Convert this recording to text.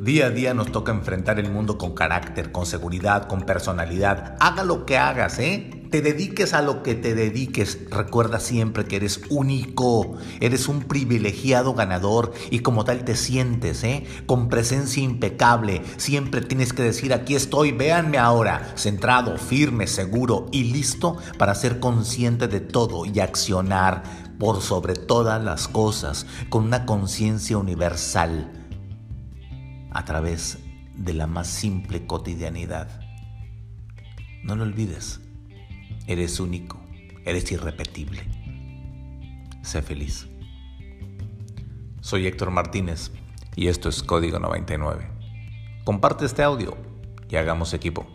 Día a día nos toca enfrentar el mundo con carácter, con seguridad, con personalidad. Haga lo que hagas, ¿eh? Te dediques a lo que te dediques. Recuerda siempre que eres único, eres un privilegiado ganador y como tal te sientes, ¿eh? Con presencia impecable. Siempre tienes que decir, aquí estoy, véanme ahora, centrado, firme, seguro y listo para ser consciente de todo y accionar por sobre todas las cosas con una conciencia universal a través de la más simple cotidianidad. No lo olvides, eres único, eres irrepetible. Sé feliz. Soy Héctor Martínez y esto es Código 99. Comparte este audio y hagamos equipo.